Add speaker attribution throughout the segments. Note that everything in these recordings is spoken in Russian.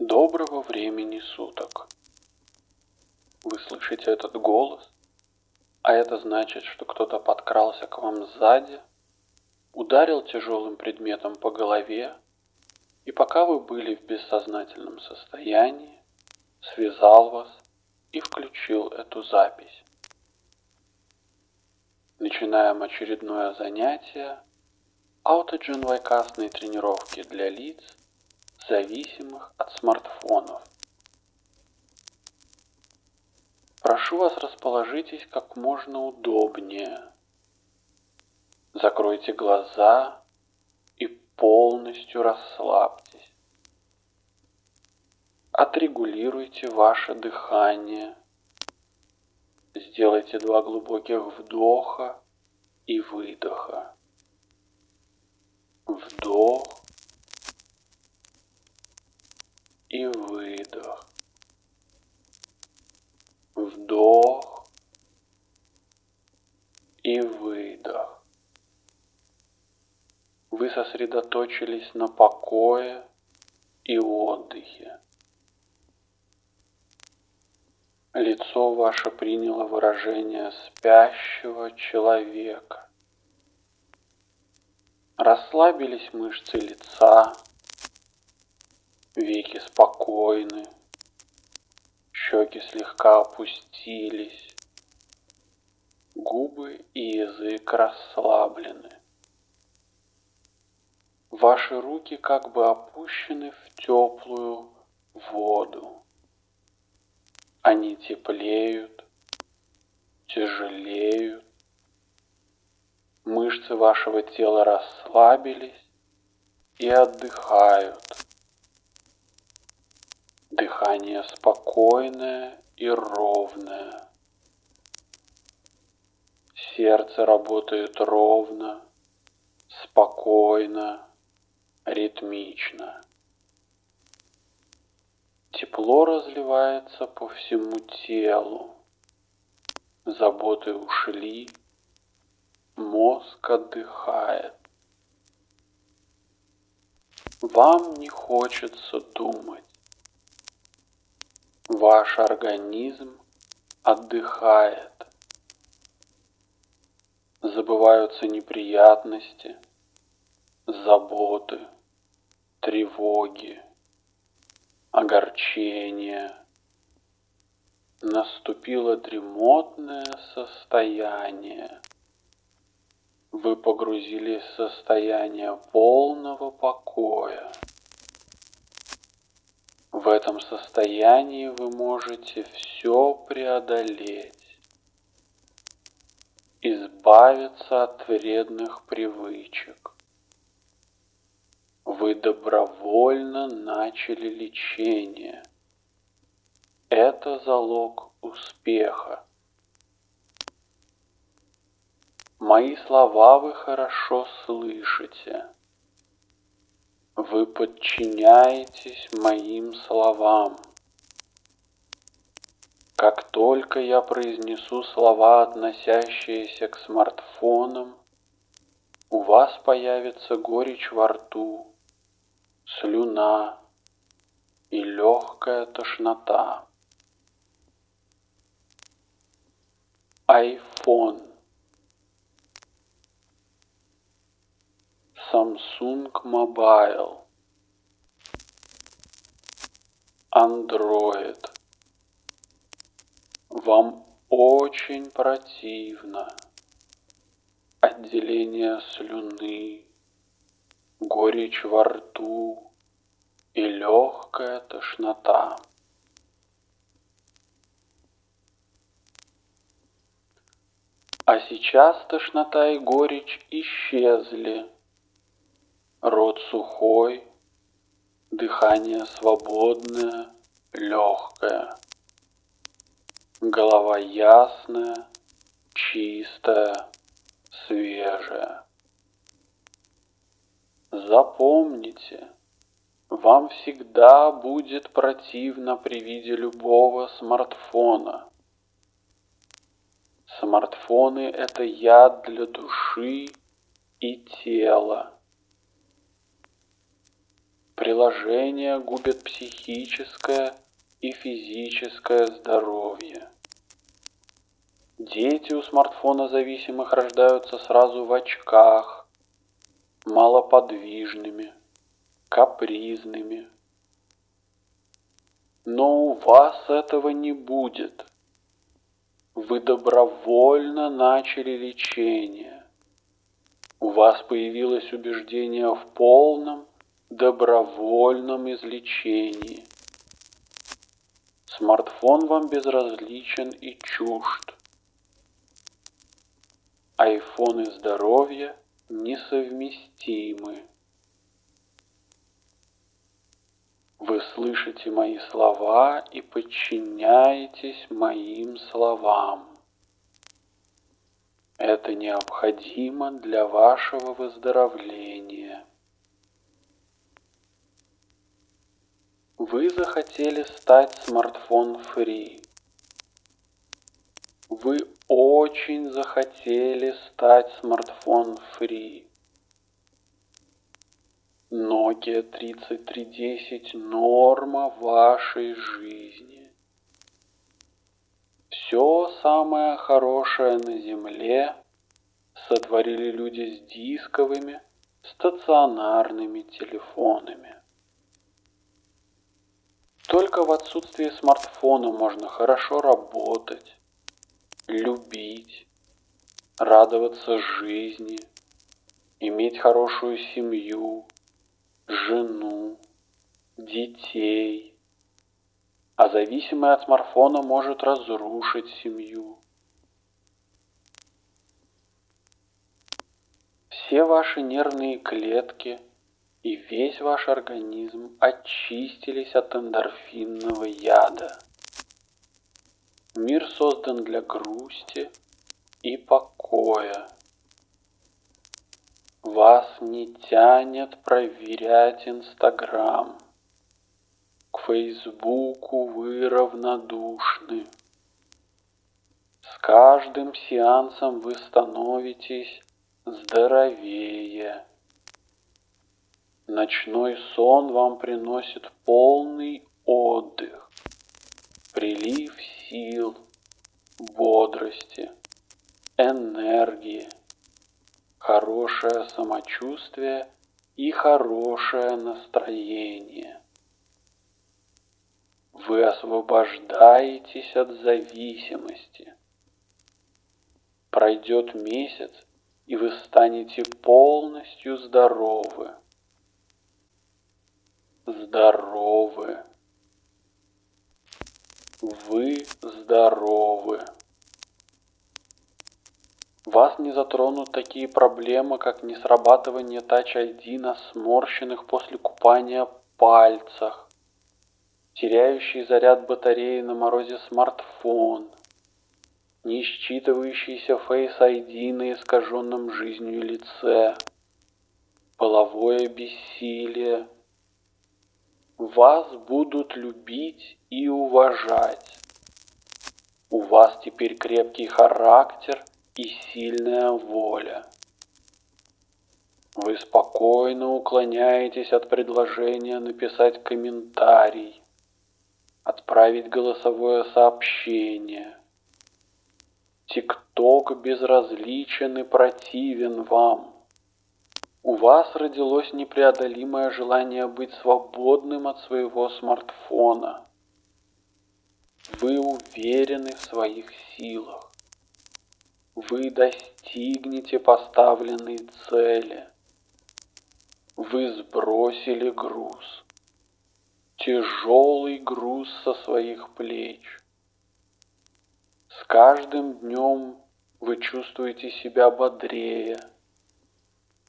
Speaker 1: Доброго времени суток. Вы слышите этот голос? А это значит, что кто-то подкрался к вам сзади, ударил тяжелым предметом по голове, и пока вы были в бессознательном состоянии, связал вас и включил эту запись. Начинаем очередное занятие аутодженвайкастной тренировки для лиц, зависимых от смартфонов. Прошу вас расположитесь как можно удобнее. Закройте глаза и полностью расслабьтесь. Отрегулируйте ваше дыхание. Сделайте два глубоких вдоха и выдоха. Вдох и выдох. Вдох и выдох. Вы сосредоточились на покое и отдыхе. Лицо ваше приняло выражение спящего человека. Расслабились мышцы лица, веки спокойны, щеки слегка опустились, губы и язык расслаблены. Ваши руки как бы опущены в теплую воду. Они теплеют, тяжелеют. Мышцы вашего тела расслабились и отдыхают. Дыхание спокойное и ровное. Сердце работает ровно, спокойно, ритмично. Тепло разливается по всему телу. Заботы ушли, мозг отдыхает. Вам не хочется думать. Ваш организм отдыхает. Забываются неприятности, заботы, тревоги, огорчения. Наступило дремотное состояние. Вы погрузились в состояние полного покоя. В этом состоянии вы можете все преодолеть, избавиться от вредных привычек. Вы добровольно начали лечение. Это залог успеха. Мои слова вы хорошо слышите. Вы подчиняетесь моим словам. Как только я произнесу слова, относящиеся к смартфонам, у вас появится горечь во рту, слюна и легкая тошнота. iPhone Samsung Mobile, Android. Вам очень противно. Отделение слюны, горечь во рту и легкая тошнота. А сейчас тошнота и горечь исчезли. Рот сухой, дыхание свободное, легкое. Голова ясная, чистая, свежая. Запомните, вам всегда будет противно при виде любого смартфона. Смартфоны – это яд для души и тела Приложения губят психическое и физическое здоровье. Дети у смартфона зависимых рождаются сразу в очках, малоподвижными, капризными. Но у вас этого не будет. Вы добровольно начали лечение. У вас появилось убеждение в полном добровольном излечении. Смартфон вам безразличен и чужд. Айфон и здоровье несовместимы. Вы слышите мои слова и подчиняетесь моим словам. Это необходимо для вашего выздоровления. Вы захотели стать смартфон-фри. Вы очень захотели стать смартфон-фри. Nokia 3310 – норма вашей жизни. Все самое хорошее на Земле сотворили люди с дисковыми, стационарными телефонами. Только в отсутствии смартфона можно хорошо работать, любить, радоваться жизни, иметь хорошую семью, жену, детей. А зависимый от смартфона может разрушить семью. Все ваши нервные клетки и весь ваш организм очистились от эндорфинного яда. Мир создан для грусти и покоя. Вас не тянет проверять Инстаграм. К Фейсбуку вы равнодушны. С каждым сеансом вы становитесь здоровее. Ночной сон вам приносит полный отдых, прилив сил, бодрости, энергии, хорошее самочувствие и хорошее настроение. Вы освобождаетесь от зависимости. Пройдет месяц, и вы станете полностью здоровы. Здоровы. Вы здоровы. Вас не затронут такие проблемы, как несрабатывание Touch ID на сморщенных после купания пальцах, теряющий заряд батареи на морозе смартфон, не считывающийся Face ID на искаженном жизнью лице, половое бессилие. Вас будут любить и уважать. У вас теперь крепкий характер и сильная воля. Вы спокойно уклоняетесь от предложения написать комментарий, отправить голосовое сообщение. ТикТок безразличен и противен вам. У вас родилось непреодолимое желание быть свободным от своего смартфона. Вы уверены в своих силах вы достигнете поставленной цели. Вы сбросили груз. Тяжелый груз со своих плеч. С каждым днем вы чувствуете себя бодрее,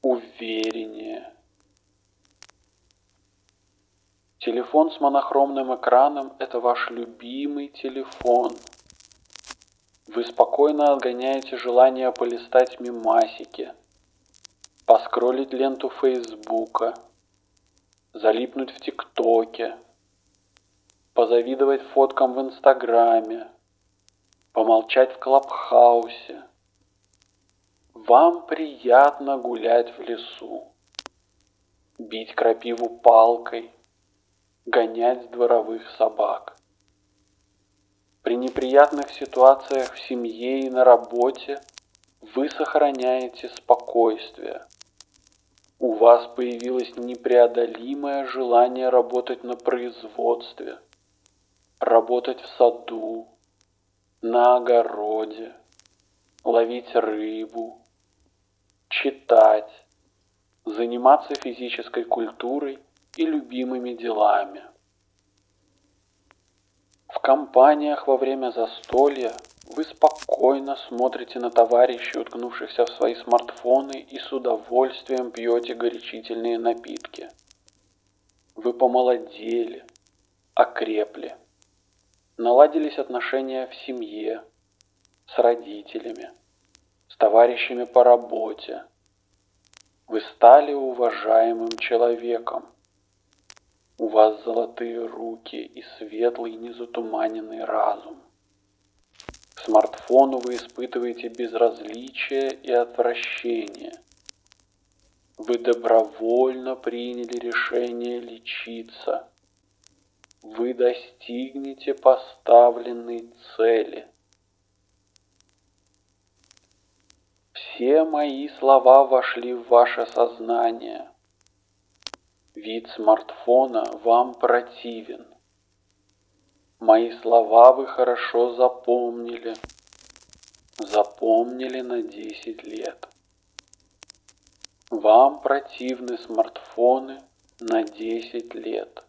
Speaker 1: увереннее. Телефон с монохромным экраном – это ваш любимый телефон – вы спокойно отгоняете желание полистать мимасики, поскролить ленту Фейсбука, залипнуть в ТикТоке, позавидовать фоткам в Инстаграме, помолчать в Клабхаусе. Вам приятно гулять в лесу, бить крапиву палкой, гонять дворовых собак. При неприятных ситуациях в семье и на работе вы сохраняете спокойствие. У вас появилось непреодолимое желание работать на производстве, работать в саду, на огороде, ловить рыбу, читать, заниматься физической культурой и любимыми делами. В компаниях во время застолья вы спокойно смотрите на товарищей, уткнувшихся в свои смартфоны, и с удовольствием пьете горячительные напитки. Вы помолодели, окрепли. Наладились отношения в семье, с родителями, с товарищами по работе. Вы стали уважаемым человеком. У вас золотые руки и светлый незатуманенный разум. К смартфону вы испытываете безразличие и отвращение. Вы добровольно приняли решение лечиться. Вы достигнете поставленной цели. Все мои слова вошли в ваше сознание. Вид смартфона вам противен. Мои слова вы хорошо запомнили. Запомнили на 10 лет. Вам противны смартфоны на 10 лет.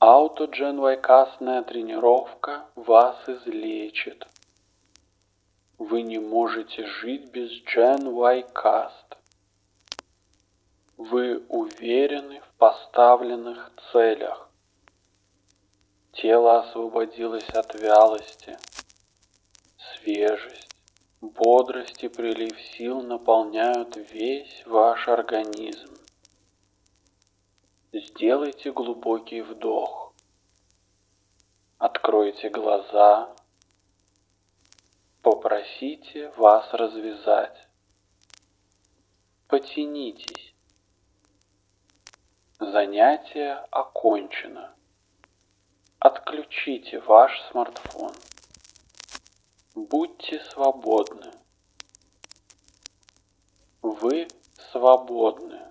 Speaker 1: Аутодженвайкастная тренировка вас излечит. Вы не можете жить без GenYcast. Вы уверены в поставленных целях. Тело освободилось от вялости. Свежесть, бодрость и прилив сил наполняют весь ваш организм. Сделайте глубокий вдох. Откройте глаза. Попросите вас развязать. Потянитесь. Занятие окончено. Отключите ваш смартфон. Будьте свободны. Вы свободны.